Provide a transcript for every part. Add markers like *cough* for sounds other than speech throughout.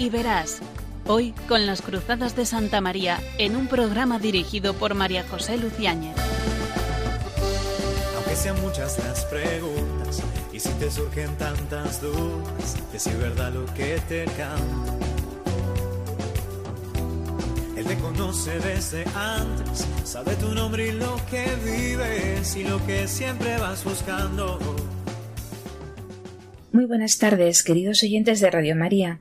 y verás. Hoy con las Cruzadas de Santa María en un programa dirigido por María José Luciáñez. Aunque sean muchas las preguntas y si te surgen tantas dudas, es verdad lo que te canto. Él te conoce desde antes, sabe tu nombre y lo que vives y lo que siempre vas buscando. Muy buenas tardes, queridos oyentes de Radio María.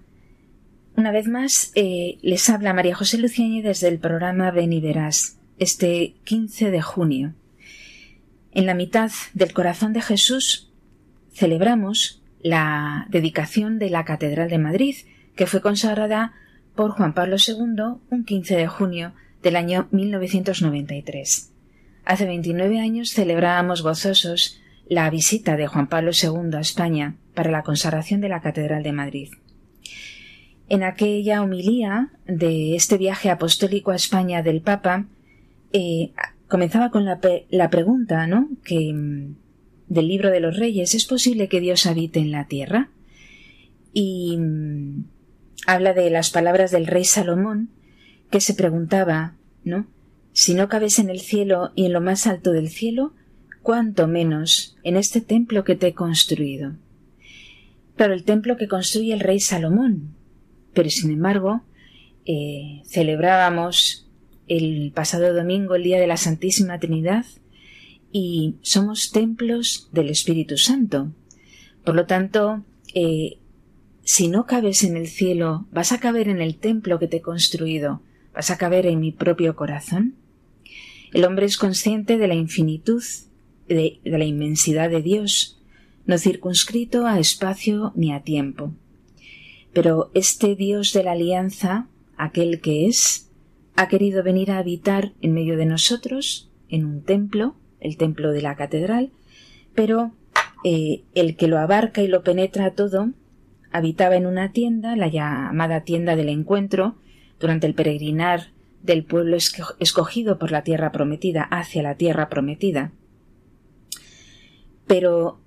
Una vez más, eh, les habla María José Luciani desde el programa Ven y Verás, este 15 de junio. En la mitad del corazón de Jesús celebramos la dedicación de la Catedral de Madrid, que fue consagrada por Juan Pablo II un 15 de junio del año 1993. Hace 29 años celebrábamos gozosos la visita de Juan Pablo II a España para la consagración de la Catedral de Madrid. En aquella homilía de este viaje apostólico a España del Papa, eh, comenzaba con la, la pregunta, ¿no? Que mm, del libro de los reyes, ¿es posible que Dios habite en la tierra? Y mm, habla de las palabras del rey Salomón, que se preguntaba, ¿no? Si no cabes en el cielo y en lo más alto del cielo, cuánto menos en este templo que te he construido. Pero el templo que construye el rey Salomón, pero sin embargo, eh, celebrábamos el pasado domingo el Día de la Santísima Trinidad y somos templos del Espíritu Santo. Por lo tanto, eh, si no cabes en el cielo, vas a caber en el templo que te he construido, vas a caber en mi propio corazón. El hombre es consciente de la infinitud, de la inmensidad de Dios, no circunscrito a espacio ni a tiempo. Pero este Dios de la alianza, aquel que es, ha querido venir a habitar en medio de nosotros, en un templo, el templo de la catedral, pero eh, el que lo abarca y lo penetra todo, habitaba en una tienda, la llamada tienda del encuentro, durante el peregrinar del pueblo escogido por la tierra prometida hacia la tierra prometida. Pero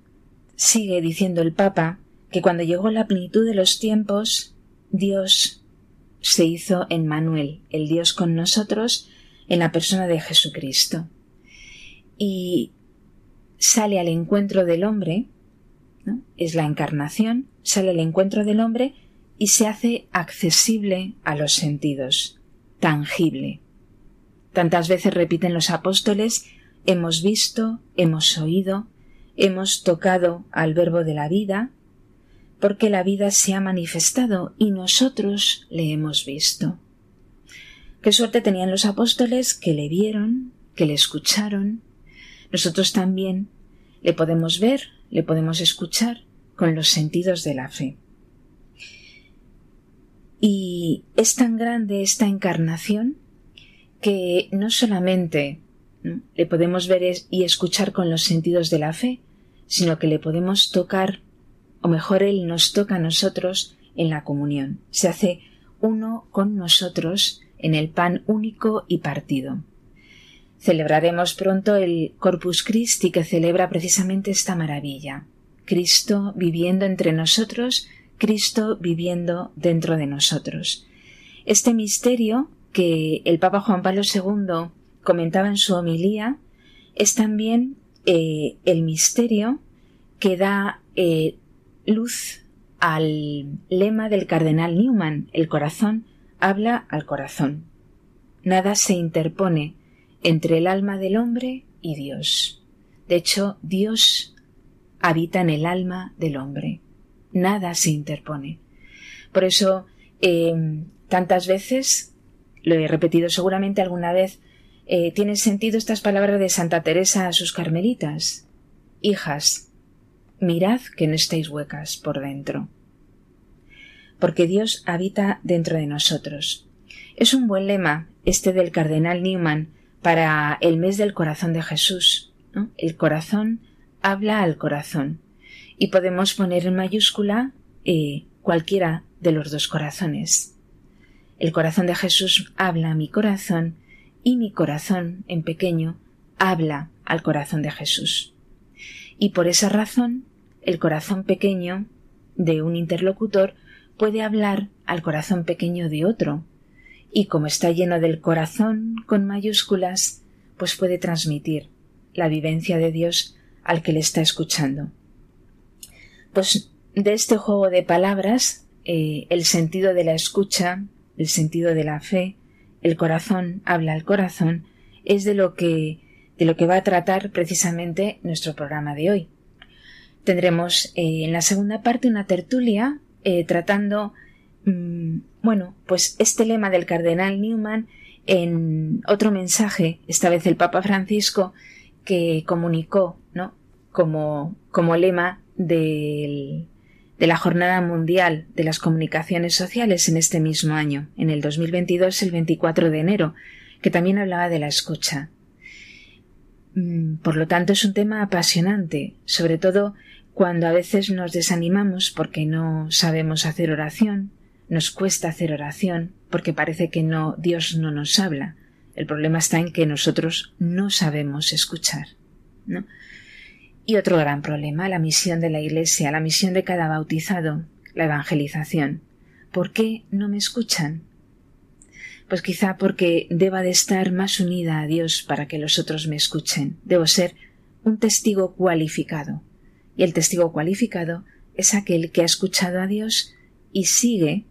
sigue diciendo el Papa que cuando llegó la plenitud de los tiempos, Dios se hizo en Manuel, el Dios con nosotros, en la persona de Jesucristo. Y sale al encuentro del hombre, es la encarnación, sale al encuentro del hombre y se hace accesible a los sentidos, tangible. Tantas veces repiten los apóstoles hemos visto, hemos oído, hemos tocado al verbo de la vida, porque la vida se ha manifestado y nosotros le hemos visto. Qué suerte tenían los apóstoles que le vieron, que le escucharon. Nosotros también le podemos ver, le podemos escuchar con los sentidos de la fe. Y es tan grande esta encarnación que no solamente le podemos ver y escuchar con los sentidos de la fe, sino que le podemos tocar o mejor Él nos toca a nosotros en la comunión, se hace uno con nosotros en el pan único y partido. Celebraremos pronto el Corpus Christi que celebra precisamente esta maravilla. Cristo viviendo entre nosotros, Cristo viviendo dentro de nosotros. Este misterio que el Papa Juan Pablo II comentaba en su homilía es también eh, el misterio que da eh, luz al lema del cardenal Newman, el corazón habla al corazón. Nada se interpone entre el alma del hombre y Dios. De hecho, Dios habita en el alma del hombre. Nada se interpone. Por eso, em, tantas veces, lo he repetido seguramente alguna vez, eh, tienen sentido estas palabras de Santa Teresa a sus carmelitas. Hijas, mirad que no estéis huecas por dentro. Porque Dios habita dentro de nosotros. Es un buen lema este del cardenal Newman para el mes del corazón de Jesús. El corazón habla al corazón. Y podemos poner en mayúscula eh, cualquiera de los dos corazones. El corazón de Jesús habla a mi corazón y mi corazón, en pequeño, habla al corazón de Jesús. y por esa razón el corazón pequeño de un interlocutor puede hablar al corazón pequeño de otro, y como está lleno del corazón con mayúsculas, pues puede transmitir la vivencia de Dios al que le está escuchando. Pues de este juego de palabras, eh, el sentido de la escucha, el sentido de la fe, el corazón habla al corazón, es de lo que de lo que va a tratar precisamente nuestro programa de hoy. Tendremos eh, en la segunda parte una tertulia eh, tratando, mm, bueno, pues este lema del cardenal Newman en otro mensaje, esta vez el Papa Francisco, que comunicó, ¿no? Como, como lema de la Jornada Mundial de las Comunicaciones Sociales en este mismo año, en el 2022, el 24 de enero, que también hablaba de la escucha. Mm, por lo tanto, es un tema apasionante, sobre todo cuando a veces nos desanimamos porque no sabemos hacer oración, nos cuesta hacer oración, porque parece que no, Dios no nos habla. El problema está en que nosotros no sabemos escuchar. Y otro gran problema, la misión de la Iglesia, la misión de cada bautizado, la evangelización. ¿Por qué no me escuchan? Pues quizá porque deba de estar más unida a Dios para que los otros me escuchen. Debo ser un testigo cualificado, y el testigo cualificado es aquel que ha escuchado a Dios y sigue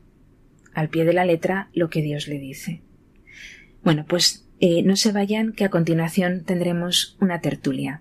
al pie de la letra lo que Dios le dice. Bueno, pues eh, no se vayan que a continuación tendremos una tertulia.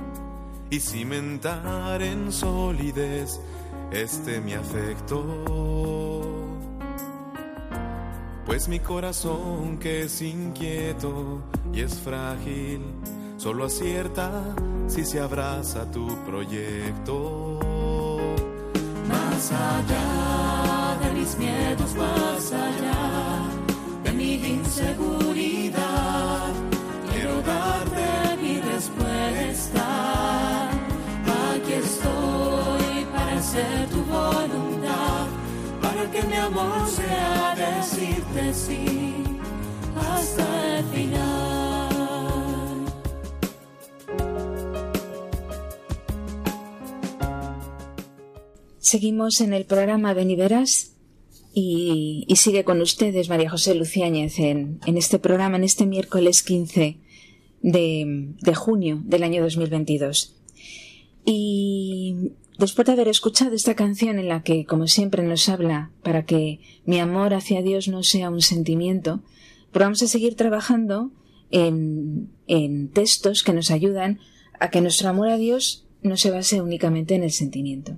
y cimentar en solidez este mi afecto. Pues mi corazón que es inquieto y es frágil, solo acierta si se abraza tu proyecto. Más allá de mis miedos, más allá de mi inseguridad, quiero darte mi respuesta. Hacer tu voluntad, para que mi amor sea decirte sí hasta el final. Seguimos en el programa Beniveras y, y sigue con ustedes María José Luciáñez en, en este programa, en este miércoles 15 de, de junio del año 2022. Y Después de haber escuchado esta canción en la que, como siempre, nos habla para que mi amor hacia Dios no sea un sentimiento, pero vamos a seguir trabajando en, en textos que nos ayudan a que nuestro amor a Dios no se base únicamente en el sentimiento.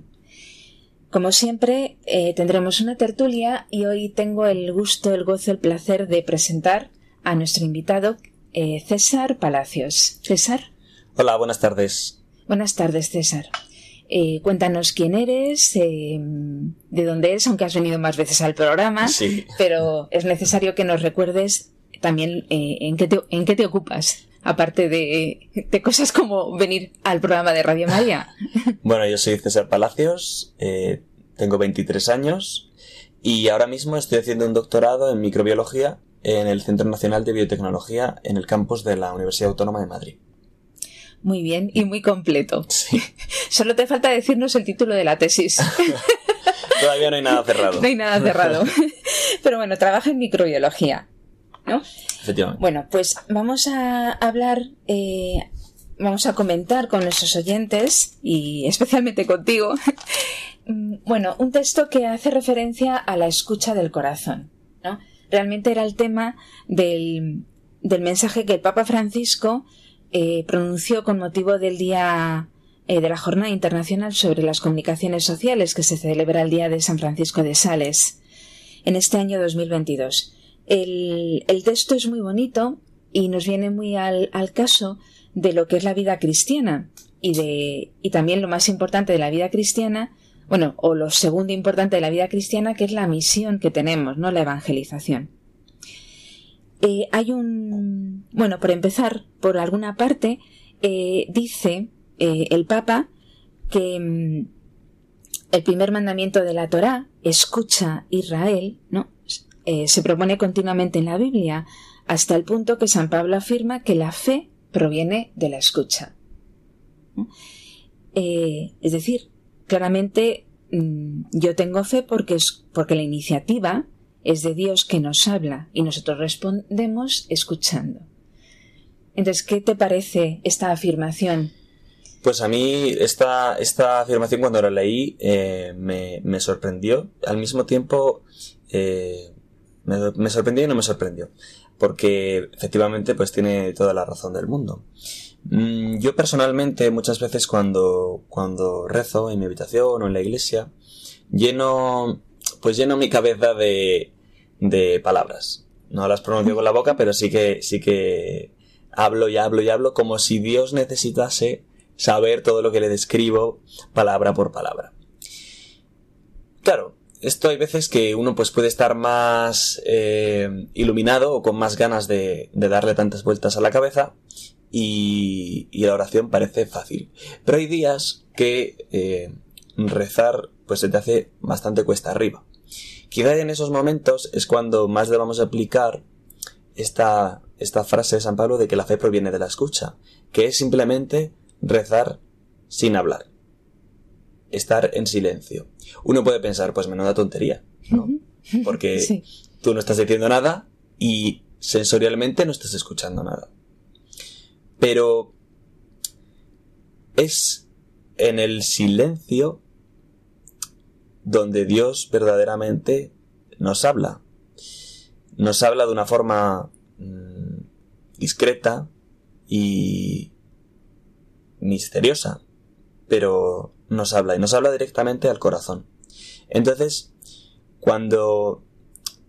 Como siempre, eh, tendremos una tertulia y hoy tengo el gusto, el gozo, el placer de presentar a nuestro invitado, eh, César Palacios. César. Hola, buenas tardes. Buenas tardes, César. Eh, cuéntanos quién eres, eh, de dónde eres, aunque has venido más veces al programa, pero es necesario que nos recuerdes también eh, en, qué te, en qué te ocupas, aparte de, de, cosas como venir al programa de Radio María. *laughs* Bueno, yo soy César Palacios, tengo 23 años y ahora mismo estoy haciendo un doctorado en microbiología en el Centro Nacional de Biotecnología en el campus de la Universidad Autónoma de Madrid. Muy bien y muy completo. *laughs* Solo te falta decirnos el título de la tesis. *laughs* Todavía no hay nada cerrado. No hay nada cerrado. *laughs* Pero bueno, trabaja en microbiología. ¿No? Efectivamente. Bueno, pues vamos a hablar, eh, vamos a comentar con nuestros oyentes y especialmente contigo, bueno, un texto que hace referencia a la escucha del corazón. ¿no? Realmente era el tema del, del mensaje que el Papa Francisco eh, pronunció con motivo del Día eh, de la Jornada Internacional sobre las Comunicaciones Sociales que se celebra el día de San Francisco de Sales en este año 2022. El, el texto es muy bonito y nos viene muy al, al caso de lo que es la vida cristiana y de y también lo más importante de la vida cristiana bueno o lo segundo importante de la vida cristiana que es la misión que tenemos no la evangelización eh, hay un bueno por empezar por alguna parte eh, dice eh, el Papa que mm, el primer mandamiento de la Torá escucha Israel no se propone continuamente en la Biblia hasta el punto que San Pablo afirma que la fe proviene de la escucha. Es decir, claramente mm, yo tengo fe porque, es, porque la iniciativa es de Dios que nos habla y nosotros respondemos escuchando. Entonces, ¿qué te parece esta afirmación? Pues a mí esta, esta afirmación cuando la leí eh, me, me, sorprendió. Al mismo tiempo eh, me, sorprendió y no me sorprendió porque efectivamente pues tiene toda la razón del mundo. Mm, yo personalmente muchas veces cuando, cuando rezo en mi habitación o en la iglesia, lleno, pues lleno mi cabeza de, de palabras. No las pronuncio con la boca, pero sí que, sí que hablo y hablo y hablo como si Dios necesitase saber todo lo que le describo palabra por palabra. Claro, esto hay veces que uno pues puede estar más eh, iluminado o con más ganas de, darle tantas vueltas a la cabeza y, la oración parece fácil. Pero hay días que eh, rezar pues se te hace bastante cuesta arriba. Quizá en esos momentos es cuando más debamos aplicar esta, esta frase de San Pablo de que la fe proviene de la escucha, que es simplemente rezar sin hablar estar en silencio. Uno puede pensar, pues menuda tontería, ¿no? Porque *laughs* tú no estás diciendo nada y sensorialmente no estás escuchando nada. Pero es en el silencio donde Dios verdaderamente nos habla. Nos habla de una forma mm, discreta y misteriosa, pero nos habla y nos habla directamente al corazón. Entonces, cuando,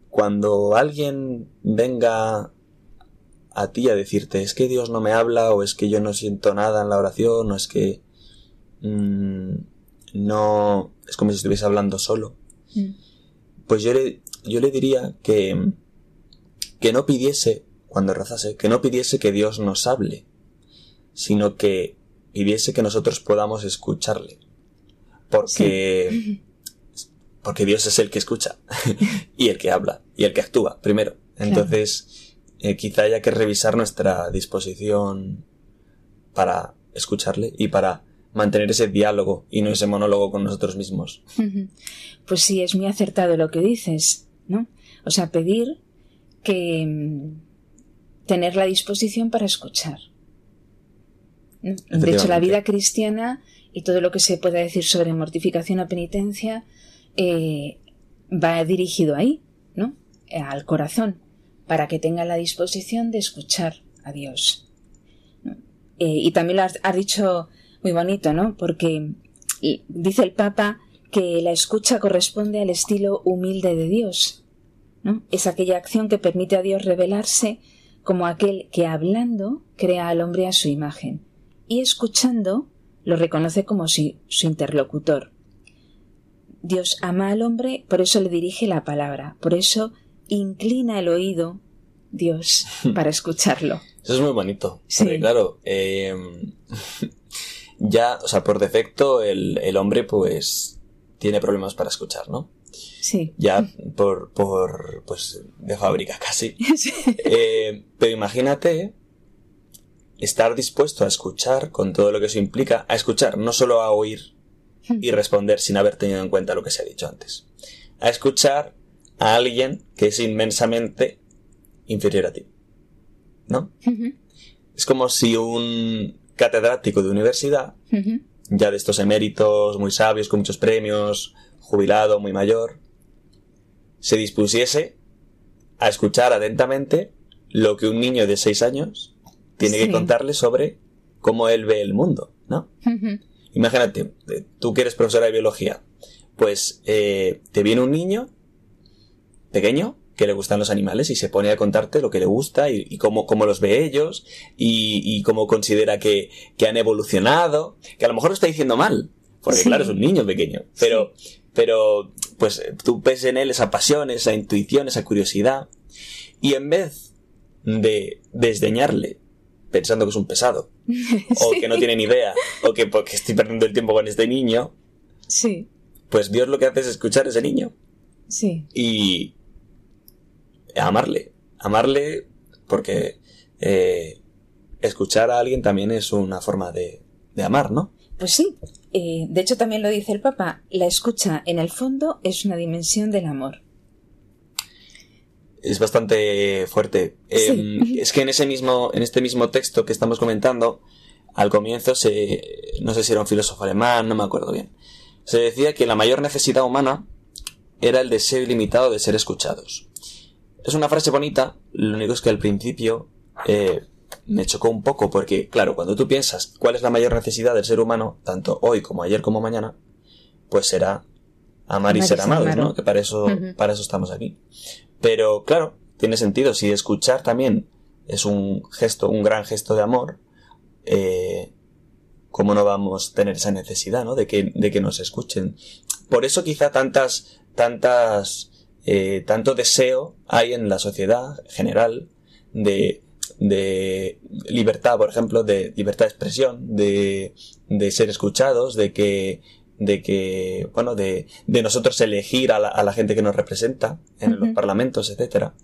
cuando alguien venga a ti a decirte es que Dios no me habla o es que yo no siento nada en la oración o es que mmm, no es como si estuviese hablando solo, mm. pues yo le, yo le diría que, que no pidiese, cuando rezase, que no pidiese que Dios nos hable, sino que pidiese que nosotros podamos escucharle porque, porque Dios es el que escucha *laughs* y el que habla y el que actúa primero. Entonces, eh, quizá haya que revisar nuestra disposición para escucharle y para mantener ese diálogo y no ese monólogo con nosotros mismos. *laughs* Pues sí, es muy acertado lo que dices, ¿no? O sea, pedir que mm, tener la disposición para escuchar. De hecho, la vida cristiana y todo lo que se pueda decir sobre mortificación o penitencia eh, va dirigido ahí, ¿no? Al corazón, para que tenga la disposición de escuchar a Dios. Eh, y también lo has, dicho muy bonito, ¿no? Porque dice el Papa que la escucha corresponde al estilo humilde de Dios. ¿no? Es aquella acción que permite a Dios revelarse como aquel que hablando crea al hombre a su imagen y escuchando lo reconoce como si, su interlocutor. Dios ama al hombre, por eso le dirige la palabra, por eso inclina el oído Dios *laughs* para escucharlo. Eso es muy bonito. Sí. claro, em, *laughs* ya, o sea, por defecto el, el, hombre pues tiene problemas para escuchar, ¿no? Sí. Ya por, por pues de fábrica *laughs* casi. Sí. Eh, pero imagínate estar dispuesto a escuchar con todo lo que eso implica, a escuchar, no solo a oír y responder sin haber tenido en cuenta lo que se ha dicho antes, a escuchar a alguien que es inmensamente inferior a ti. ¿No? Es como si un catedrático de universidad, ya de estos eméritos muy sabios, con muchos premios, jubilado, muy mayor, se dispusiese a escuchar atentamente lo que un niño de seis años tiene que contarle sobre cómo él ve el mundo, ¿no? imagínate, eh, tú que eres profesora de biología, pues eh, te viene un niño pequeño que le gustan los animales y se pone a contarte lo que le gusta y, cómo, cómo, los ve ellos y, cómo considera que, que, han evolucionado, que a lo mejor lo está diciendo mal, porque claro, es un niño pequeño, pero, pero pues tú ves en él esa pasión, esa intuición, esa curiosidad y en vez de desdeñarle pensando que es un pesado *laughs* o que no tiene ni idea o que porque estoy perdiendo el tiempo con este niño, sí. pues Dios lo que hace es escuchar a ese niño. Sí. Y amarle, amarle porque eh, escuchar a alguien también es una forma de, amar, ¿no? Pues sí. Eh, de hecho, también lo dice el Papa, la escucha en el fondo es una dimensión del amor. Es bastante fuerte. Em, es que en ese mismo, en este mismo texto que estamos comentando, al comienzo se, no sé si era un filósofo alemán, no me acuerdo bien. Se decía que la mayor necesidad humana era el deseo ilimitado de ser escuchados. Es una frase bonita, lo único es que al principio eh, me chocó un poco porque, claro, cuando tú piensas cuál es la mayor necesidad del ser humano, tanto hoy como ayer como mañana, pues será amar, y ser amados, ¿no? Que para eso, para eso estamos aquí. Pero, claro, tiene sentido. Si escuchar también es un gesto, un gran gesto de amor, eh, ¿cómo no vamos a tener esa necesidad, ¿no? De que, de que nos escuchen. Por eso quizá tantas, tantas eh, tanto deseo hay en la sociedad general de, de libertad, por ejemplo, de libertad de expresión, de, de ser escuchados, de que, de que, bueno, de, de nosotros elegir a la, a la, gente que nos representa en los parlamentos, etcétera,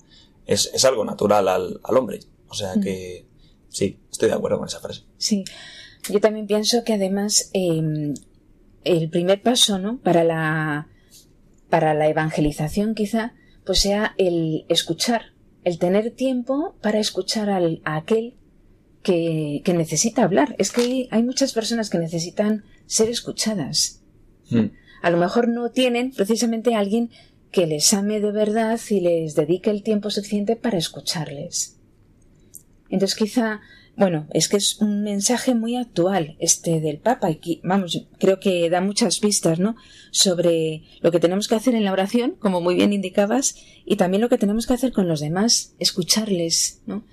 es, es, algo natural al, al hombre. O sea que, sí, estoy de acuerdo con esa frase. Sí. Yo también pienso que además, eh, el primer paso, ¿no? Para la, para la evangelización quizá, pues sea el escuchar, el tener tiempo para escuchar al, a aquel que, que, necesita hablar. Es que hay, muchas personas que necesitan ser escuchadas. Hmm. A lo mejor no tienen precisamente a alguien que les ame de verdad y les dedique el tiempo suficiente para escucharles. Entonces quizá bueno, es que es un mensaje muy actual este del Papa y vamos, creo que da muchas pistas, ¿no? Sobre lo que tenemos que hacer en la oración, como muy bien indicabas, y también lo que tenemos que hacer con los demás, escucharles, ¿no?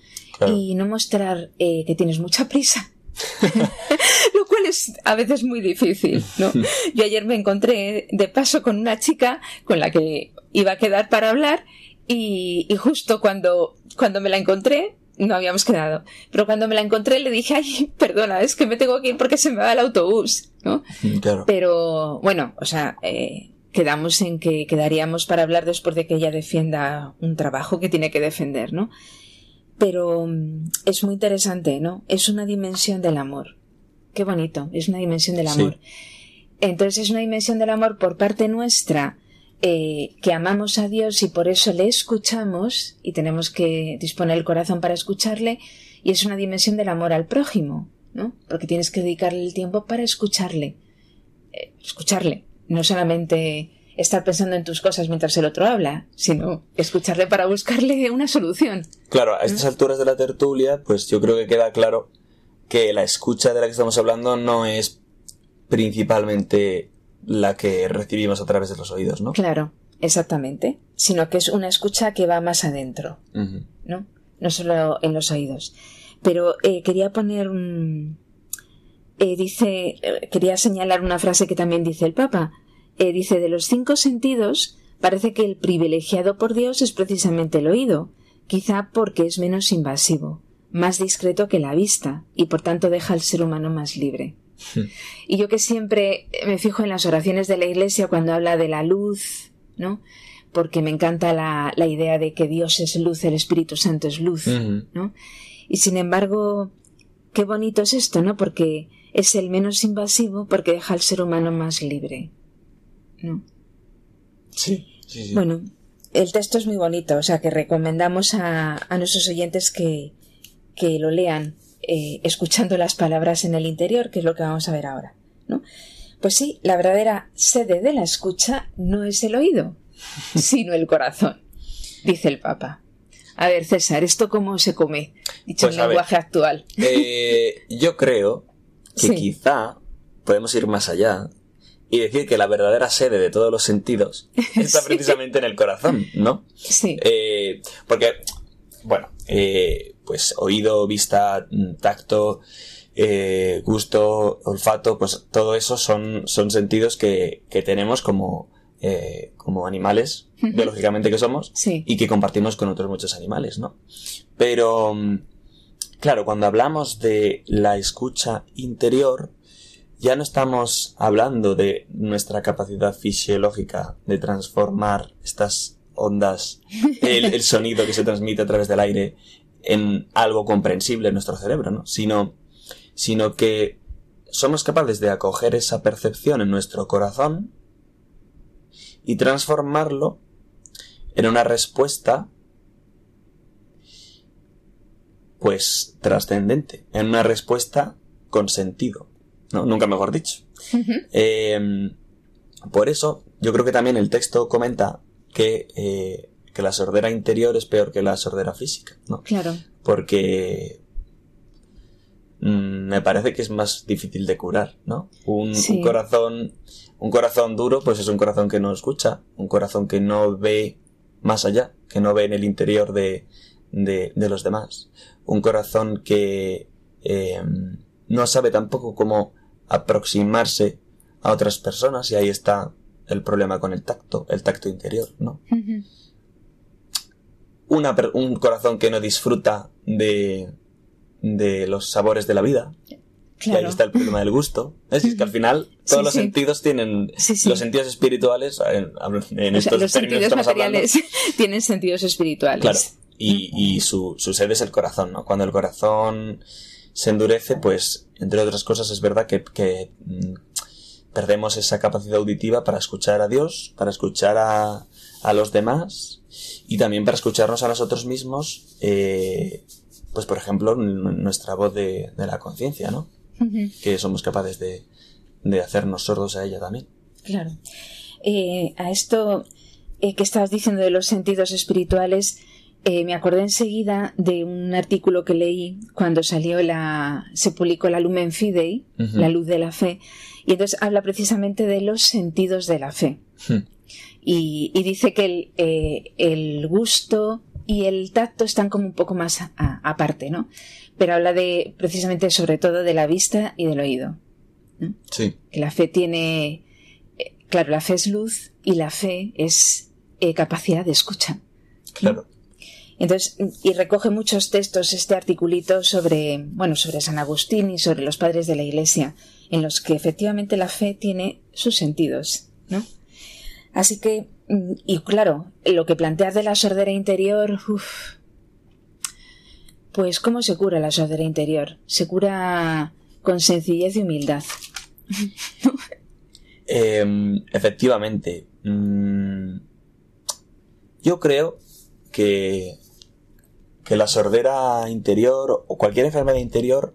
Y no mostrar eh, que tienes mucha prisa. *laughs* lo cual es a veces muy difícil, ¿no? *laughs* Yo ayer me encontré de paso con una chica con la que iba a quedar para hablar y, y justo cuando, cuando me la encontré no habíamos quedado. Pero cuando me la encontré le dije, ay, perdona, es que me tengo que ir porque se me va el autobús, ¿no? Claro. Pero bueno, o sea, eh, quedamos en que quedaríamos para hablar después de que ella defienda un trabajo que tiene que defender, ¿no? Pero mm, es muy interesante, ¿no? Es una dimensión del amor. Qué bonito, es una dimensión del amor. Entonces es una dimensión del amor por parte nuestra eh, que amamos a Dios y por eso le escuchamos y tenemos que disponer el corazón para escucharle y es una dimensión del amor al prójimo, ¿no? Porque tienes que dedicarle el tiempo para escucharle. Eh, escucharle, no solamente estar pensando en tus cosas mientras el otro habla, sino escucharle para buscarle una solución. Claro, a estas alturas de la tertulia, pues yo creo que queda claro que la escucha de la que estamos hablando no es principalmente la que recibimos a través de los oídos, ¿no? Claro, exactamente. Sino que es una escucha que va más adentro, ¿no? No solo en los oídos. Pero eh, quería poner un. Eh, dice. Eh, quería señalar una frase que también dice el Papa. dice: de los cinco sentidos, parece que el privilegiado por Dios es precisamente el oído, quizá porque es menos invasivo, más discreto que la vista, y por tanto deja al ser humano más libre. *laughs* Y yo que siempre me fijo en las oraciones de la Iglesia cuando habla de la luz, ¿no? Porque me encanta la, idea de que Dios es luz, el Espíritu Santo es luz, ¿no? Y sin embargo, qué bonito es esto, ¿no? Porque es el menos invasivo porque deja al ser humano más libre, ¿no? Sí, sí, Bueno, el texto es muy bonito, o sea que recomendamos a, a nuestros oyentes que, que lo lean eh, escuchando las palabras en el interior, que es lo que vamos a ver ahora, ¿no? Pues sí, la verdadera sede de la escucha no es el oído, *laughs* sino el corazón, dice el Papa. A ver, César, ¿esto cómo se come? Dicho pues en lenguaje actual. Eh, yo creo que quizá podemos ir más allá y decir que la verdadera sede de todos los sentidos *laughs* está precisamente en el corazón, ¿no? Sí. Eh, porque, bueno, eh, pues oído, vista, mm, tacto, eh, gusto, olfato, pues todo eso son, son sentidos que, que tenemos como, eh, como animales, biológicamente que somos, Sí. y que compartimos con otros muchos animales, ¿no? Pero, mm, claro, cuando hablamos de la escucha interior, ya no estamos hablando de nuestra capacidad fisiológica de transformar estas ondas, *laughs* el, el sonido que se transmite a través del aire en algo comprensible en nuestro cerebro, ¿no? Sino, sino que somos capaces de acoger esa percepción en nuestro corazón y transformarlo en una respuesta pues trascendente, en una respuesta con sentido, ¿no? Nunca mejor dicho. Eh, por eso, yo creo que también el texto comenta que, eh, que la sordera interior es peor que la sordera física, ¿no? Claro. Porque mm, me parece que es más difícil de curar, ¿no? Un, Sí. un corazón, un corazón duro, pues es un corazón que no escucha, un corazón que no ve más allá, que no ve en el interior de, de, de los demás, un corazón que eh, no sabe tampoco cómo aproximarse a otras personas y ahí está el problema con el tacto, el tacto interior, ¿no? Una un corazón que no disfruta de, de los sabores de la vida. Y ahí está el problema del gusto. Es decir, que al final *laughs* todos Sí, los sí. sentidos tienen Sí, los sentidos espirituales en, en O sea, estos los términos sentidos estamos hablando. materiales *laughs* tienen sentidos espirituales. Claro. Y, y su, su sede es el corazón, ¿no? Cuando el corazón se endurece, pues, entre otras cosas, es verdad que, que, mm, perdemos esa capacidad auditiva para escuchar a Dios, para escuchar a, a los demás y también para escucharnos a nosotros mismos, eh, pues, por ejemplo, nuestra voz de, de la conciencia, ¿no? Que somos capaces de, de hacernos sordos a ella también. Claro. Eh, a esto eh, que estabas diciendo de los sentidos espirituales, eh, me acordé enseguida de un artículo que leí cuando salió la, se publicó la Lumen Fidei, la luz de la fe, y entonces habla precisamente de los sentidos de la fe. Hmm. Y, y dice que el, eh, el gusto y el tacto están como un poco más aparte, ¿no? Pero habla de, precisamente sobre todo de la vista y del oído Sí. que la fe tiene, eh, claro, la fe es luz y la fe es eh, capacidad de escucha. Claro. Entonces, y recoge muchos textos este articulito sobre, bueno, sobre San Agustín y sobre los padres de la Iglesia, en los que efectivamente la fe tiene sus sentidos, ¿no? Así que, mm, y claro, lo que planteas de la sordera interior, pues ¿cómo se cura la sordera interior? Se cura con sencillez y humildad. *laughs* Em, efectivamente. mm, yo creo que, que la sordera interior o cualquier enfermedad interior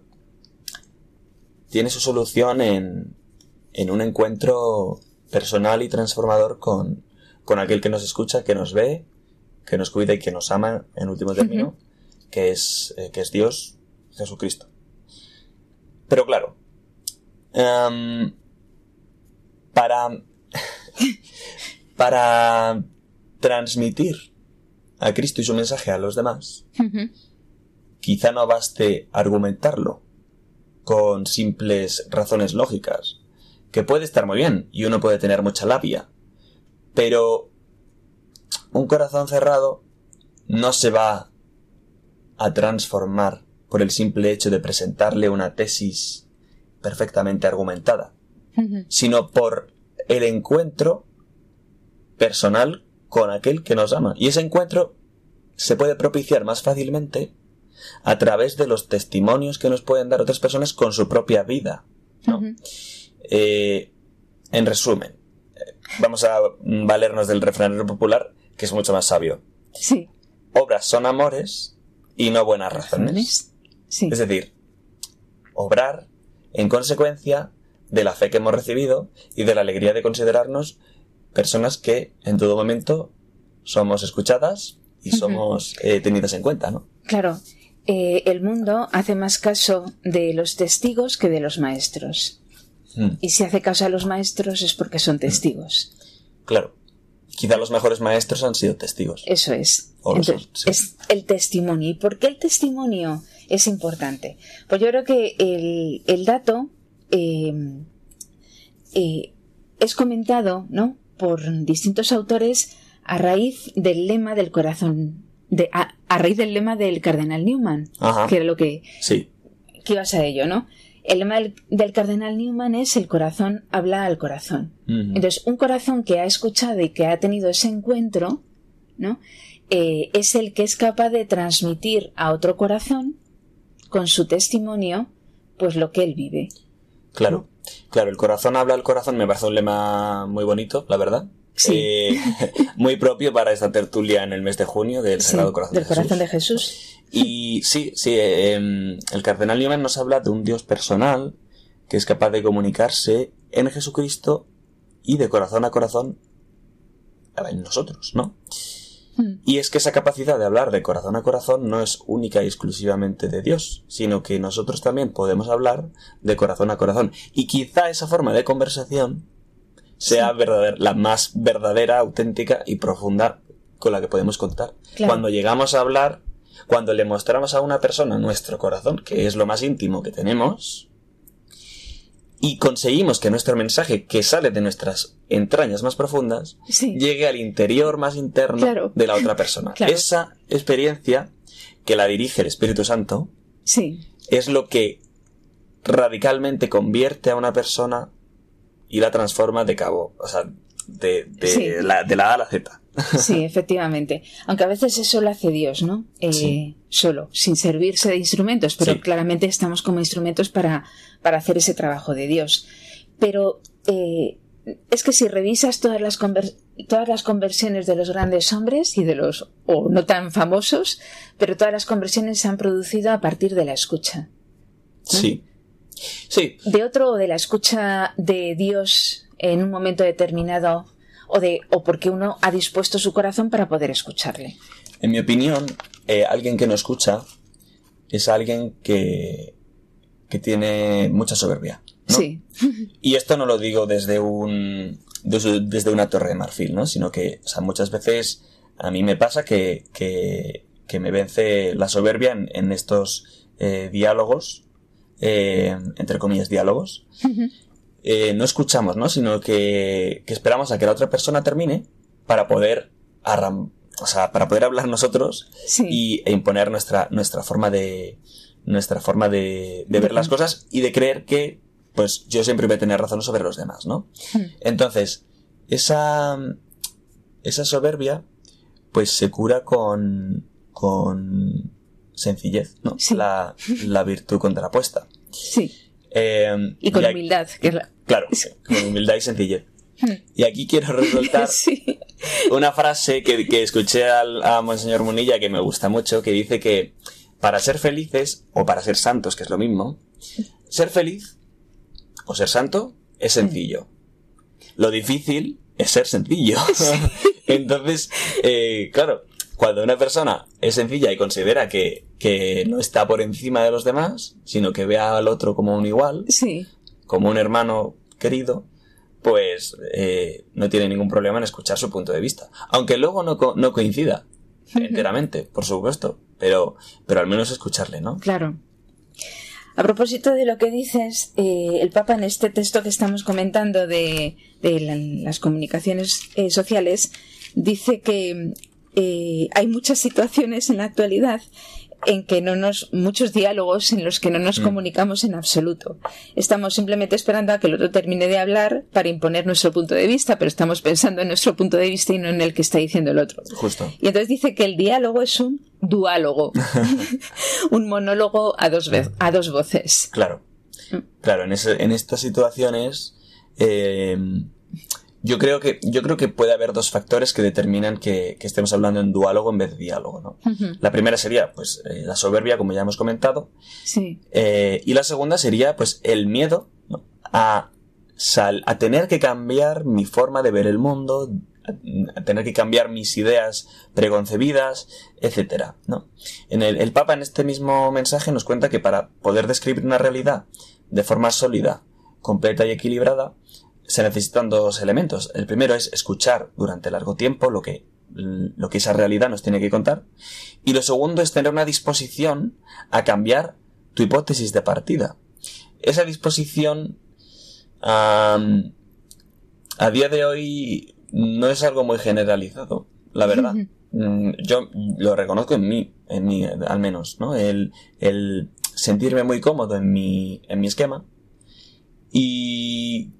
tiene su solución en, en un encuentro personal y transformador con, con aquel que nos escucha, que nos ve, que nos cuida y que nos ama, en último término, que, es, eh, que es Dios, Jesucristo. Pero claro, em, para, *laughs* para transmitir a Cristo y su mensaje a los demás, quizá no baste argumentarlo con simples razones lógicas, que puede estar muy bien y uno puede tener mucha labia, pero un corazón cerrado no se va a transformar por el simple hecho de presentarle una tesis perfectamente argumentada, sino por el encuentro personal con aquel que nos ama. Y ese encuentro se puede propiciar más fácilmente a través de los testimonios que nos pueden dar otras personas con su propia vida. ¿no? Eh, en resumen, eh, vamos a valernos del refranero popular, que es mucho más sabio. Sí. Obras son amores y no buenas razones. Sí. Es decir, obrar en consecuencia de la fe que hemos recibido y de la alegría de considerarnos personas que en todo momento somos escuchadas y somos eh, tenidas en cuenta, ¿no? Claro, eh, el mundo hace más caso de los testigos que de los maestros. Mm. Y si hace caso a los maestros es porque son testigos. Claro. Quizá los mejores maestros han sido testigos. Eso es. Entonces, sí. Es el testimonio. ¿Y por qué el testimonio es importante? Pues yo creo que el, el dato eh, eh, es comentado ¿no? por distintos autores a raíz del lema del corazón, de, a, a raíz del lema del cardenal Newman, Ajá. que era lo que, Sí. que ibas a ello, ¿no? El lema del, cardenal Newman es el corazón habla al corazón. Entonces, un corazón que ha escuchado y que ha tenido ese encuentro, ¿no? Eh, es el que es capaz de transmitir a otro corazón, con su testimonio, pues lo que él vive. Claro. Claro, el corazón habla al corazón me parece un lema muy bonito, la verdad. Sí. Eh, *laughs* muy propio para esta tertulia en el mes de junio del Sí, Sagrado Corazón del de corazón de Jesús. Jesús. Y sí, sí, eh, em, el cardenal Newman nos habla de un Dios personal que es capaz de comunicarse en Jesucristo y de corazón a corazón en nosotros, ¿no? Hmm. Y es que esa capacidad de hablar de corazón a corazón no es única y exclusivamente de Dios, sino que nosotros también podemos hablar de corazón a corazón. Y quizá esa forma de conversación sea la más verdadera, auténtica y profunda con la que podemos contar. Claro. Cuando llegamos a hablar, cuando le mostramos a una persona nuestro corazón, que es lo más íntimo que tenemos, y conseguimos que nuestro mensaje, que sale de nuestras entrañas más profundas, Sí. llegue al interior más interno Claro. de la otra persona. *laughs* Claro. Esa experiencia que la dirige el Espíritu Santo Sí. es lo que radicalmente convierte a una persona y la transforma de cabo, o sea, de, de Sí. la, de la A a la Z. Sí, *laughs* efectivamente. Aunque a veces eso lo hace Dios, ¿no? Eh, Sí. Solo, sin servirse de instrumentos, pero Sí. claramente estamos como instrumentos para, para hacer ese trabajo de Dios. Pero eh, es que si revisas todas las, todas las conversiones de los grandes hombres y de los, o no tan famosos, pero todas las conversiones se han producido a partir de la escucha. Sí. Sí, De otro, o de la escucha de Dios en un momento determinado, o de, o porque uno ha dispuesto su corazón para poder escucharle. en mi opinión, eh, alguien que no escucha es alguien que, que tiene mucha soberbia. ¿no? Sí. Y esto no lo digo desde un desde, desde una torre de marfil, ¿no? Sino que, o sea, muchas veces a mí me pasa que, que, que me vence la soberbia en, en estos eh, diálogos, eh, entre comillas, diálogos. Eh, no escuchamos, ¿no? Sino que, que esperamos a que la otra persona termine para poder arram- o sea, para poder hablar nosotros Sí. y, e imponer nuestra, nuestra forma de nuestra forma de, de ver las cosas y de creer que pues yo siempre voy a tener razón sobre los demás, ¿no? Entonces, esa, esa soberbia pues se cura con, con sencillez, ¿no? Sí. La, la virtud contrapuesta. Sí. Eh, Y con humildad. Que es la- Claro, con humildad y sencillez. Y aquí quiero resaltar *laughs* Sí. una frase que, que escuché al, a Monseñor Munilla que me gusta mucho, que dice que para ser felices, o para ser santos, que es lo mismo, ser feliz o ser santo es sencillo. Lo difícil es ser sencillo. *laughs* Entonces, eh, claro, cuando una persona es sencilla y considera que, que no está por encima de los demás, sino que ve al otro como un igual, Sí. como un hermano querido, pues eh, no tiene ningún problema en escuchar su punto de vista. Aunque luego no, co- no coincida enteramente, por supuesto, pero, pero al menos escucharle, ¿no? Claro. A propósito de lo que dices, eh, el Papa en este texto que estamos comentando de, de la- las comunicaciones eh, sociales dice que eh, hay muchas situaciones en la actualidad en que no nos, muchos diálogos en los que no nos Mm. comunicamos en absoluto. Estamos simplemente esperando a que el otro termine de hablar para imponer nuestro punto de vista, pero estamos pensando en nuestro punto de vista y no en el que está diciendo el otro. Justo. Y entonces dice que el diálogo es un duálogo, *laughs* *laughs* un monólogo a dos, a dos voces. Claro. Claro, en, ese- en estas situaciones eh, yo creo que yo creo que puede haber dos factores que determinan que, que estemos hablando en duálogo en vez de diálogo, ¿no? La primera sería, pues, eh, la soberbia, como ya hemos comentado, Sí, Eh, y la segunda sería, pues, el miedo ¿no? a, sal- a tener que cambiar mi forma de ver el mundo, a, a tener que cambiar mis ideas preconcebidas, etcétera, ¿no? En el, el Papa en este mismo mensaje nos cuenta que para poder describir una realidad de forma sólida, completa y equilibrada, se necesitan dos elementos. El primero es escuchar durante largo tiempo lo que, lo que esa realidad nos tiene que contar. Y lo segundo es tener una disposición a cambiar tu hipótesis de partida. Esa disposición a día de hoy no es algo muy generalizado, la verdad. Mm, yo lo reconozco en mí, en mí al menos, ¿no? El, el sentirme muy cómodo en mi, en mi esquema y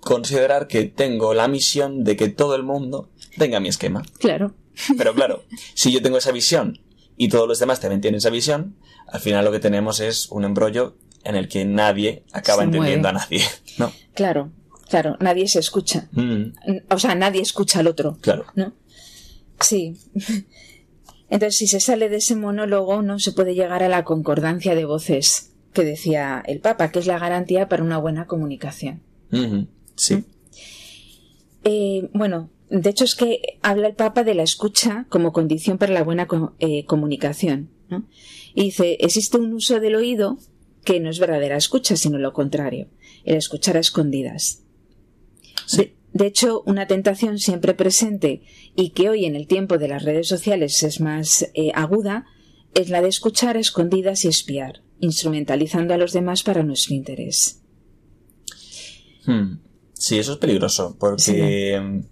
considerar que tengo la misión de que todo el mundo tenga mi esquema. Claro. Pero claro, si yo tengo esa visión y todos los demás también tienen esa visión, al final lo que tenemos es un embrollo en el que nadie acaba entendiendo a nadie, ¿no? Claro, claro, nadie se escucha. Mm. O sea, nadie escucha al otro. Claro. ¿No? Sí. Entonces, si se sale de ese monólogo, no se puede llegar a la concordancia de voces que decía el Papa, que es la garantía para una buena comunicación. Sí. Eh, bueno, de hecho es que habla el Papa de la escucha como condición para la buena eh, comunicación. Y dice, existe un uso del oído que no es verdadera escucha, sino lo contrario, el escuchar a escondidas. De, hecho, una tentación siempre presente y que hoy en el tiempo de las redes sociales es más eh, aguda, es la de escuchar a escondidas y espiar instrumentalizando a los demás para nuestro interés. Hmm. Sí, eso es peligroso, porque...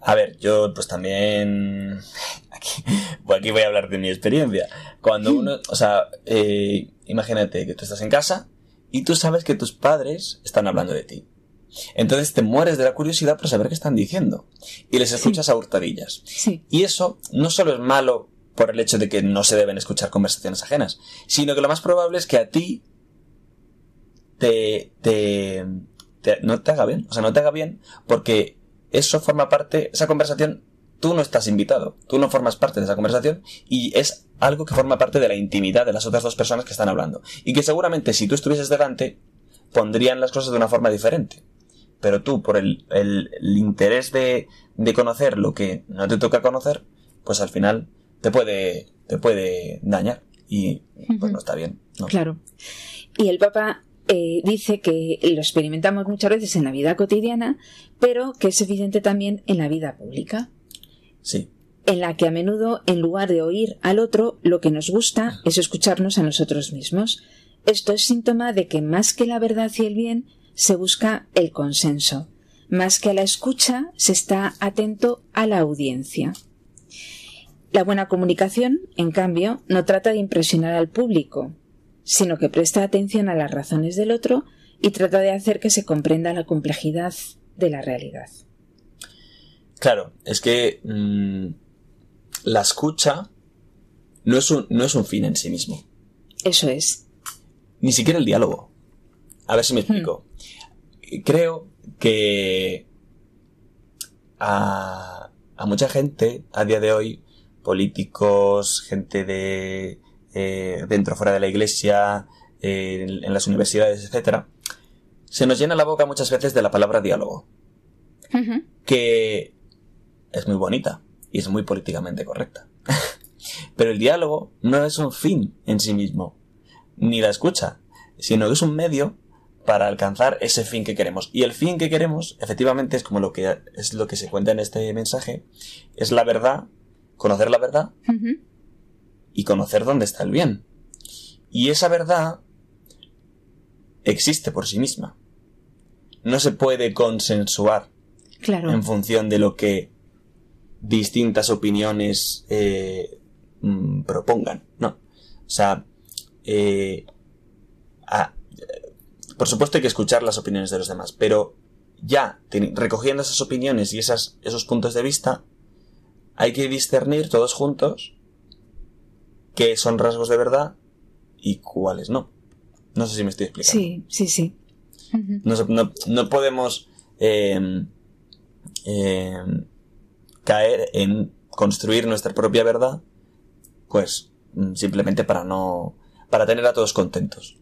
A ver, yo pues también... *laughs* Aquí, pues aquí voy a hablar de mi experiencia. Cuando uno... O sea, eh, imagínate que tú estás en casa y tú sabes que tus padres están hablando de ti. Entonces te mueres de la curiosidad por saber qué están diciendo. Y les escuchas a hurtadillas. Sí. Y eso no solo es malo por el hecho de que no se deben escuchar conversaciones ajenas, sino que lo más probable es que a ti te, te, no te haga bien, o sea, no te haga bien porque eso forma parte, esa conversación, tú no estás invitado, tú no formas parte de esa conversación y es algo que forma parte de la intimidad de las otras dos personas que están hablando y que seguramente si tú estuvieses delante pondrían las cosas de una forma diferente. Pero tú, por el, el, interés de, de conocer lo que no te toca conocer, pues al final te puede, te puede dañar y pues no está bien. Claro. Y el Papa eh, dice que lo experimentamos muchas veces en la vida cotidiana, pero que es evidente también en la vida pública. Sí. En la que a menudo, en lugar de oír al otro, lo que nos gusta es escucharnos a nosotros mismos. Esto es síntoma de que más que la verdad y el bien, se busca el consenso. Más que a la escucha, se está atento a la audiencia. La buena comunicación, en cambio, no trata de impresionar al público, sino que presta atención a las razones del otro y trata de hacer que se comprenda la complejidad de la realidad. Claro, es que mm, la escucha no es, un, no es un fin en sí mismo. Eso es. Ni siquiera el diálogo. A ver si me hmm. explico. Creo que a, a mucha gente a día de hoy políticos, gente de eh, dentro fuera de la iglesia, en, las universidades, etcétera, se nos llena la boca muchas veces de la palabra diálogo, que es muy bonita y es muy políticamente correcta. *laughs* Pero el diálogo no es un fin en sí mismo, ni la escucha, sino que es un medio para alcanzar ese fin que queremos. Y el fin que queremos, efectivamente, es como lo que es lo que se cuenta en este mensaje, es la verdad conocer la verdad y conocer dónde está el bien. Y esa verdad existe por sí misma. No se puede consensuar claro. en función de lo que distintas opiniones eh, mm, propongan. No. O sea, eh, por supuesto hay que escuchar las opiniones de los demás, pero ya recogiendo esas opiniones y esas, esos puntos de vista, hay que discernir todos juntos qué son rasgos de verdad y cuáles no. No sé si me estoy explicando. Sí, sí, sí. no, podemos em, em, caer en construir nuestra propia verdad, pues mm, simplemente para no, para tener a todos contentos.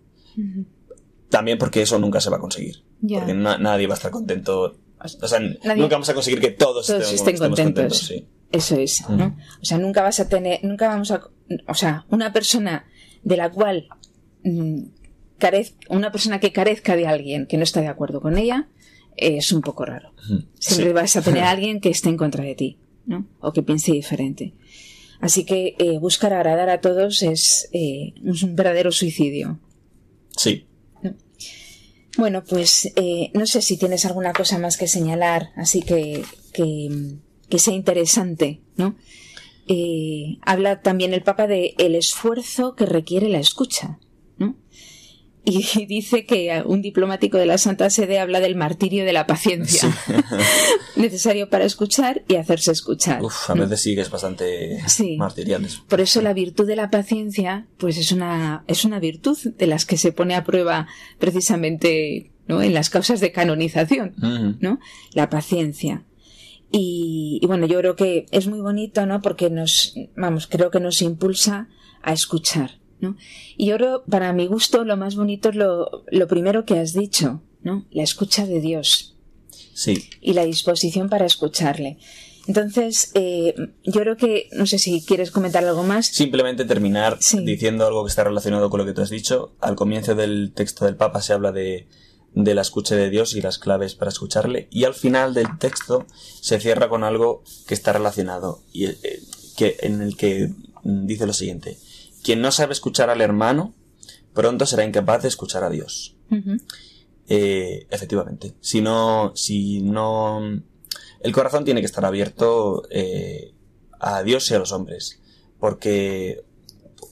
También porque eso nunca se va a conseguir. Porque nadie va a estar contento. O sea, nunca vamos a conseguir que todos, estén contentos. sí. Eso es, ¿no? O sea, nunca vas a tener, nunca vamos a, o sea, una persona de la cual mm, una persona que carezca de alguien que no está de acuerdo con ella, es un poco raro. Siempre vas a tener a *laughs* alguien que esté en contra de ti, ¿no? O que piense diferente. Así que eh, buscar agradar a todos es eh, un verdadero suicidio. Sí. Bueno, pues eh, no sé si tienes alguna cosa más que señalar, así que, que, sea interesante, ¿no? habla también el Papa de el esfuerzo que requiere la escucha y *laughs* dice que un diplomático de la Santa Sede habla del martirio de la paciencia. *laughs* Necesario para escuchar y hacerse escuchar. Uf, a veces sí que es bastante sí. Por eso la virtud de la paciencia, pues es una, es una virtud de las que se pone a prueba precisamente ¿no? en las causas de canonización, ¿no? La paciencia. Y, y, bueno, yo creo que es muy bonito, ¿no? Porque nos, vamos, creo que nos impulsa a escuchar, ¿no? Y yo creo, para mi gusto, lo más bonito es lo, lo primero que has dicho, ¿no? La escucha de Dios. Sí. Y la disposición para escucharle. Entonces, eh, yo creo que, no sé si quieres comentar algo más. Simplemente terminar diciendo algo que está relacionado con lo que tú has dicho. Al comienzo del texto del Papa se habla de, de la escucha de Dios y las claves para escucharle. Y al final del texto se cierra con algo que está relacionado y eh, que, en el que dice lo siguiente. Quien no sabe escuchar al hermano, pronto será incapaz de escuchar a Dios. Eh, efectivamente. Si no, si no, el corazón tiene que estar abierto eh, a Dios y a los hombres, porque,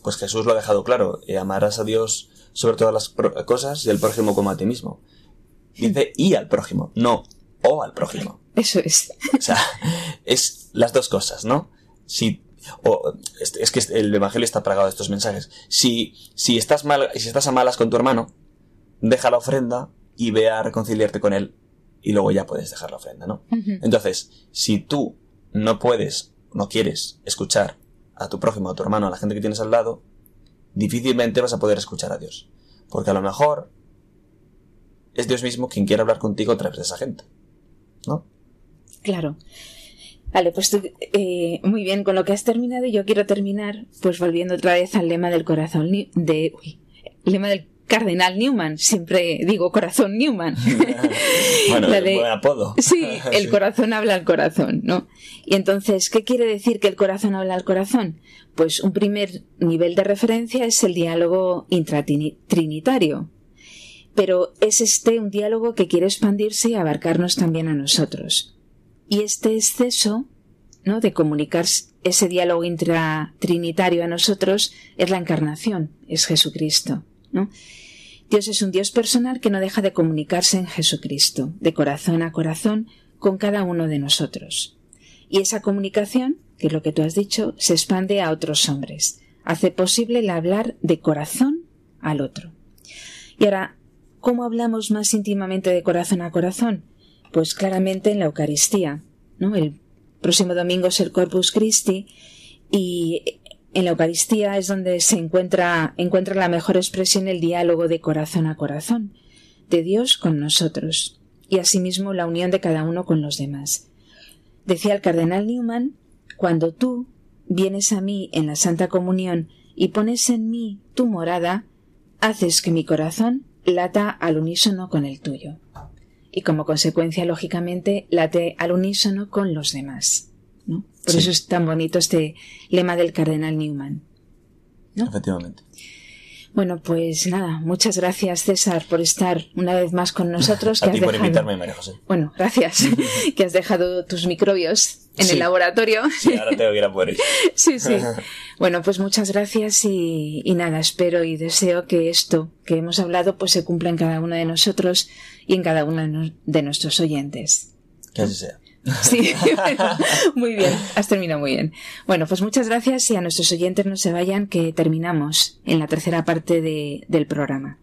pues Jesús lo ha dejado claro. Amarás a Dios sobre todas las cosas y al prójimo como a ti mismo. Dice y al prójimo, no o al prójimo. Eso es. O sea, es las dos cosas, ¿no? Si o es que el evangelio está plagado de estos mensajes. Si, si estás mal, si estás a malas con tu hermano, deja la ofrenda y ve a reconciliarte con él y luego ya puedes dejar la ofrenda, ¿no? Entonces, si tú no puedes, no quieres escuchar a tu prójimo, a tu hermano, a la gente que tienes al lado, difícilmente vas a poder escuchar a Dios. Porque a lo mejor es Dios mismo quien quiere hablar contigo a través de esa gente, ¿no? Claro. Vale, pues tú, eh, muy bien, con lo que has terminado, yo quiero terminar, pues volviendo otra vez al lema del corazón de, uy, lema del cardenal Newman, siempre digo corazón Newman. *laughs* *laughs* bueno, buen apodo. Sí, *laughs* el corazón habla al corazón, ¿no? Y entonces, ¿qué quiere decir que el corazón habla al corazón? Pues un primer nivel de referencia es el diálogo intratrinitario. Pero es este un diálogo que quiere expandirse y abarcarnos también a nosotros. Y este exceso ¿no? de comunicar ese diálogo intratrinitario a nosotros es la encarnación, es Jesucristo. ¿no? Dios es un Dios personal que no deja de comunicarse en Jesucristo, de corazón a corazón, con cada uno de nosotros. Y esa comunicación, que es lo que tú has dicho, se expande a otros hombres, hace posible el hablar de corazón al otro. Y ahora, ¿cómo hablamos más íntimamente de corazón a corazón? Pues claramente en la Eucaristía, ¿no? El próximo domingo es el Corpus Christi y en la Eucaristía es donde se encuentra, encuentra la mejor expresión el diálogo de corazón a corazón, de Dios con nosotros, y asimismo la unión de cada uno con los demás. Decía el cardenal Newman, cuando tú vienes a mí en la Santa Comunión y pones en mí tu morada, haces que mi corazón lata al unísono con el tuyo y como consecuencia, lógicamente, late al unísono con los demás. ¿no? Por eso es tan bonito este lema del cardenal Newman. ¿no? Efectivamente. Bueno, pues nada, muchas gracias César por estar una vez más con nosotros. *laughs* A ti por invitarme, María José. Bueno, gracias. *laughs* que has dejado tus microbios en el laboratorio. Sí, ahora tengo que ir a por ellos. *laughs* sí, sí. Bueno, pues muchas gracias y, y, nada, espero y deseo que esto que hemos hablado pues se cumpla en cada uno de nosotros y en cada uno de nuestros oyentes. Que así sea. Sí, *laughs* muy bien, has terminado muy bien. Bueno, pues muchas gracias y a nuestros oyentes no se vayan que terminamos en la tercera parte de, del programa.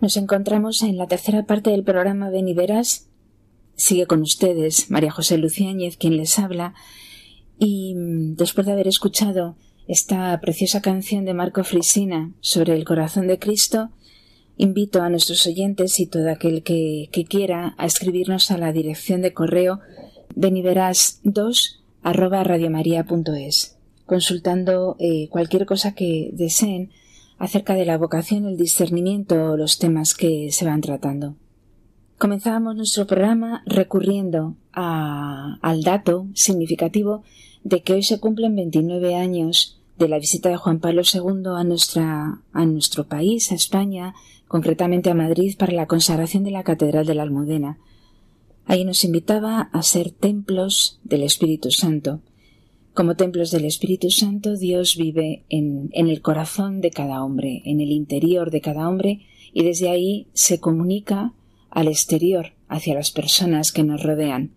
Nos encontramos en la tercera parte del programa Ven y Verás. Sigue con ustedes María José Luciáñez, quien les habla, y mm, después de haber escuchado esta preciosa canción de Marco Frisina sobre el corazón de Cristo, invito a nuestros oyentes y todo aquel que, quiera a escribirnos a la dirección de correo beniverás2 arroba radiomaria.es, consultando eh, cualquier cosa que deseen acerca de la vocación, el discernimiento o los temas que se van tratando. Comenzábamos nuestro programa recurriendo al dato significativo de que hoy se cumplen 29 años de la visita de Juan Pablo II a, a nuestro país, a España, concretamente a Madrid, para la consagración de la Catedral de la Almudena. Ahí nos invitaba a ser templos del Espíritu Santo, como templos del Espíritu Santo, Dios vive en, el corazón de cada hombre, en el interior de cada hombre, y desde ahí se comunica al exterior, hacia las personas que nos rodean.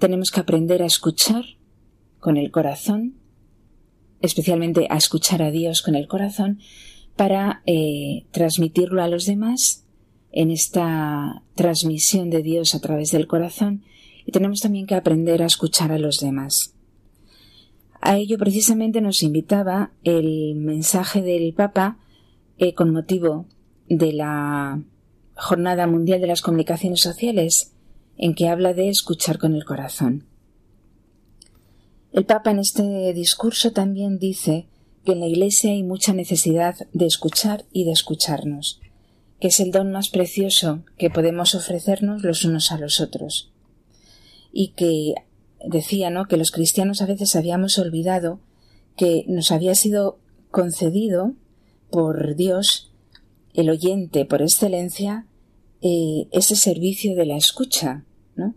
Tenemos que aprender a escuchar con el corazón, especialmente a escuchar a Dios con el corazón, para eh, transmitirlo a los demás en esta transmisión de Dios a través del corazón y tenemos también que aprender a escuchar a los demás. A ello precisamente nos invitaba el mensaje del Papa eh, con motivo de la Jornada Mundial de las Comunicaciones Sociales, en que habla de escuchar con el corazón. El Papa en este discurso también dice que en la Iglesia hay mucha necesidad de escuchar y de escucharnos, que es el don más precioso que podemos ofrecernos los unos a los otros, y que decía, ¿no? que los cristianos a veces habíamos olvidado que nos había sido concedido por Dios, el oyente por excelencia, eh, ese servicio de la escucha, ¿no?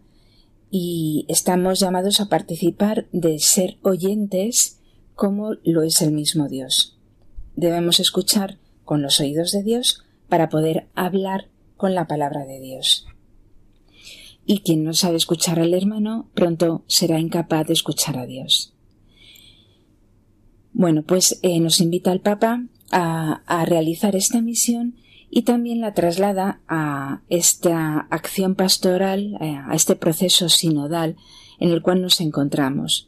Y estamos llamados a participar de ser oyentes como lo es el mismo Dios. Debemos escuchar con los oídos de Dios para poder hablar con la palabra de Dios y quien no sabe escuchar al hermano pronto será incapaz de escuchar a Dios. Bueno, pues eh, nos invita el Papa a, realizar esta misión y también la traslada a esta acción pastoral, eh, a este proceso sinodal en el cual nos encontramos.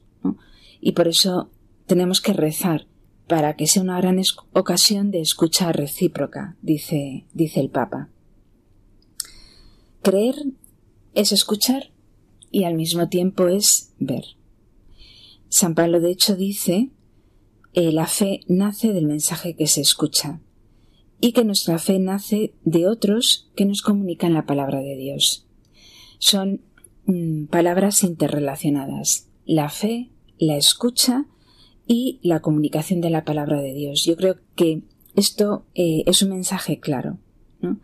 Y por eso tenemos que rezar para que sea una gran ocasión de escucha recíproca, dice, dice el Papa. Creer es escuchar y al mismo tiempo es ver. San Pablo de hecho dice eh, la fe nace del mensaje que se escucha y que nuestra fe nace de otros que nos comunican la palabra de Dios. Son mm, palabras interrelacionadas. La fe, la escucha y la comunicación de la palabra de Dios. Yo creo que esto eh, es un mensaje claro. ¿no?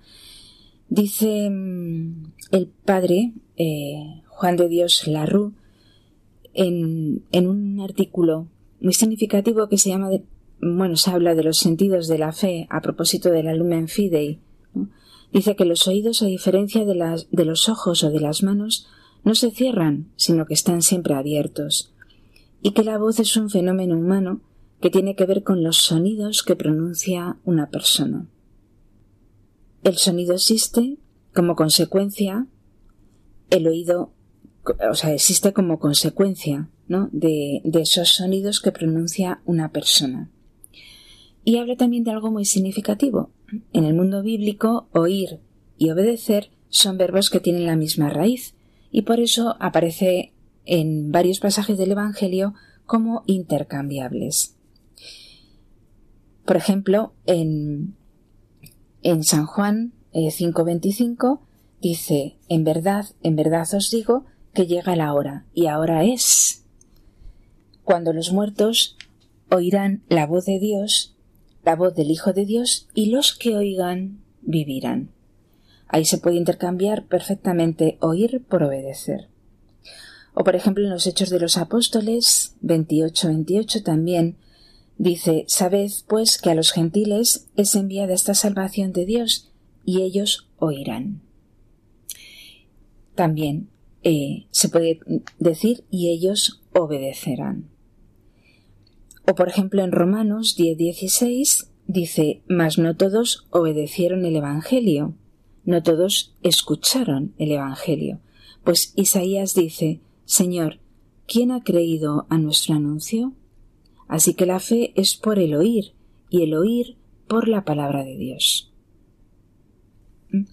Dice mm, el padre eh, Juan de Dios Larru en, en, un artículo muy significativo que se llama, bueno, se habla de los sentidos de la fe a propósito de la Lumen Fidei. Dice que los oídos, a diferencia de, las, de los ojos o de las manos, no se cierran, sino que están siempre abiertos, y que la voz es un fenómeno humano que tiene que ver con los sonidos que pronuncia una persona. El sonido existe como consecuencia, el oído, o sea, existe como consecuencia. De, de esos sonidos que pronuncia una persona. Y habla también de algo muy significativo. En el mundo bíblico, oír y obedecer son verbos que tienen la misma raíz, y por eso aparece en varios pasajes del Evangelio como intercambiables. Por ejemplo, en en San Juan 5.25 eh, dice, en verdad, en verdad os digo que llega la hora, y ahora es, cuando los muertos oirán la voz de Dios, la voz del Hijo de Dios, y los que oigan vivirán. Ahí se puede intercambiar perfectamente oír por obedecer. O por ejemplo en los Hechos de los Apóstoles 28-28 también Dice, Sabed, pues, que a los gentiles es enviada esta salvación de Dios, y ellos oirán. También eh, se puede decir, y ellos obedecerán. O por ejemplo en Romanos 10.16 dice, mas no todos obedecieron el Evangelio, no todos escucharon el Evangelio. Pues Isaías dice, Señor, ¿quién ha creído a nuestro anuncio? Así que la fe es por el oír, y el oír por la palabra de Dios. ¿Mm?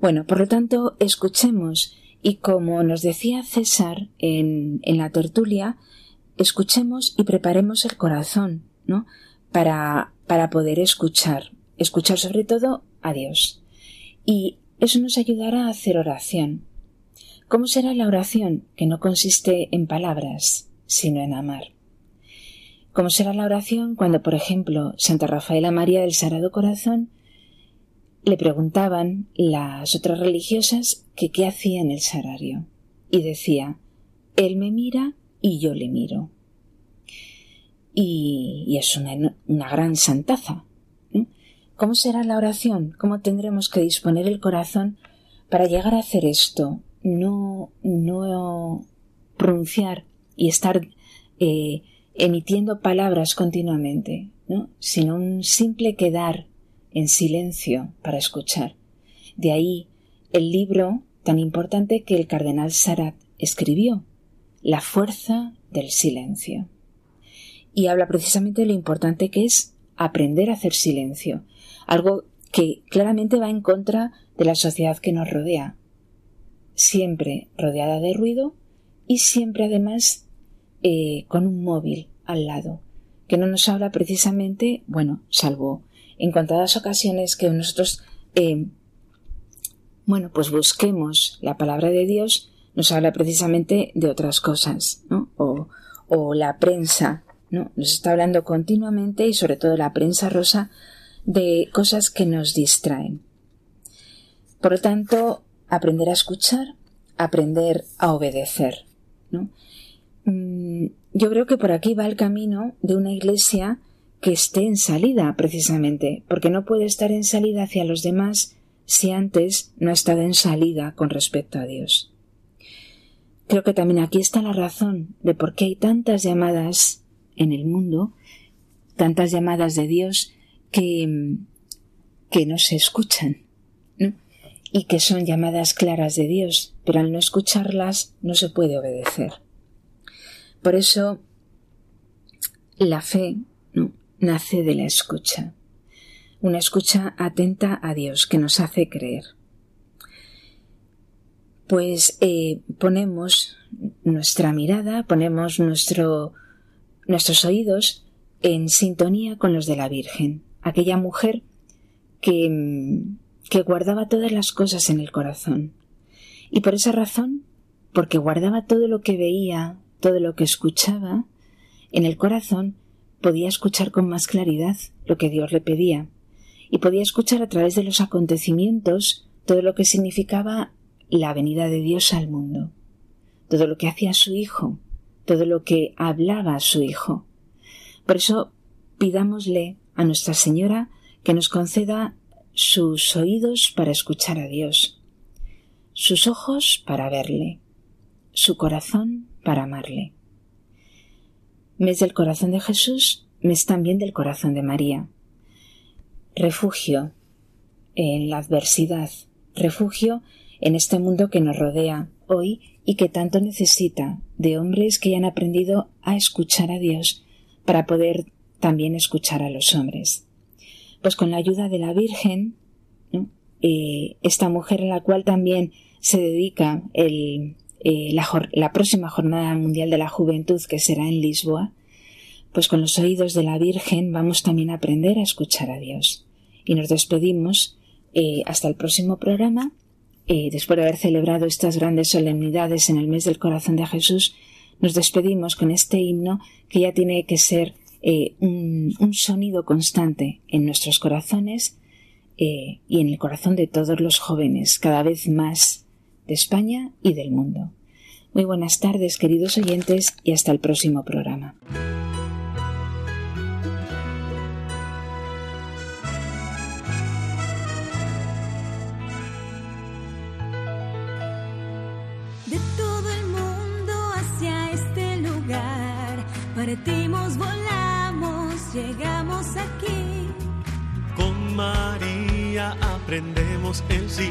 Bueno, por lo tanto, escuchemos, y como nos decía César en, en la tertulia, escuchemos y preparemos el corazón, ¿no? Para, para poder escuchar, escuchar sobre todo a Dios. Y eso nos ayudará a hacer oración. ¿Cómo será la oración que no consiste en palabras, sino en amar? ¿Cómo será la oración cuando, por ejemplo, Santa Rafaela María del Sagrado Corazón le preguntaban las otras religiosas que qué hacía en el sagrario? Y decía, Él me mira y yo le miro. Y, es una, una, gran santaza. ¿Cómo será la oración? ¿Cómo tendremos que disponer el corazón para llegar a hacer esto? No, no pronunciar y estar eh, emitiendo palabras continuamente, ¿no? sino un simple quedar en silencio para escuchar. De ahí el libro tan importante que el cardenal Sarat escribió, La fuerza del silencio. Y habla precisamente de lo importante que es aprender a hacer silencio, algo que claramente va en contra de la sociedad que nos rodea, siempre rodeada de ruido y siempre además eh, con un móvil al lado, que no nos habla precisamente, bueno, salvo en contadas ocasiones que nosotros, eh, bueno, pues busquemos la palabra de Dios, nos habla precisamente de otras cosas, ¿no? O, o la prensa, ¿no? Nos está hablando continuamente y sobre todo la prensa rosa de cosas que nos distraen. Por lo tanto, aprender a escuchar, aprender a obedecer, ¿no? Mm, yo creo que por aquí va el camino de una iglesia que esté en salida, precisamente, porque no puede estar en salida hacia los demás si antes no ha estado en salida con respecto a Dios. Creo que también aquí está la razón de por qué hay tantas llamadas en el mundo, tantas llamadas de Dios que, que no se escuchan, y que son llamadas claras de Dios, pero al no escucharlas no se puede obedecer. Por eso la fe nace de la escucha, una escucha atenta a Dios que nos hace creer. Pues eh, ponemos nuestra mirada, ponemos nuestro, nuestros oídos en sintonía con los de la Virgen, aquella mujer que, que guardaba todas las cosas en el corazón. Y por esa razón, porque guardaba todo lo que veía, todo lo que escuchaba, en el corazón podía escuchar con más claridad lo que Dios le pedía, y podía escuchar a través de los acontecimientos todo lo que significaba la venida de Dios al mundo, todo lo que hacía su Hijo, todo lo que hablaba su Hijo. Por eso pidámosle a Nuestra Señora que nos conceda sus oídos para escuchar a Dios, sus ojos para verle, su corazón para amarle. Mes del corazón de Jesús, mes también del corazón de María. Refugio en la adversidad, refugio en este mundo que nos rodea hoy y que tanto necesita de hombres que hayan aprendido a escuchar a Dios para poder también escuchar a los hombres. Pues con la ayuda de la Virgen, eh, esta mujer a la cual también se dedica el, eh, la, próxima Jornada Mundial de la Juventud que será en Lisboa, pues con los oídos de la Virgen vamos también a aprender a escuchar a Dios. Y nos despedimos eh, hasta el próximo programa. Eh, después de haber celebrado estas grandes solemnidades en el mes del corazón de Jesús, nos despedimos con este himno que ya tiene que ser un, un, sonido constante en nuestros corazones y en el corazón de todos los jóvenes, cada vez más de España y del mundo. Muy buenas tardes, queridos oyentes, y hasta el próximo programa. De todo el mundo hacia este lugar, partimos, volamos, llegamos aquí María aprendemos el sí,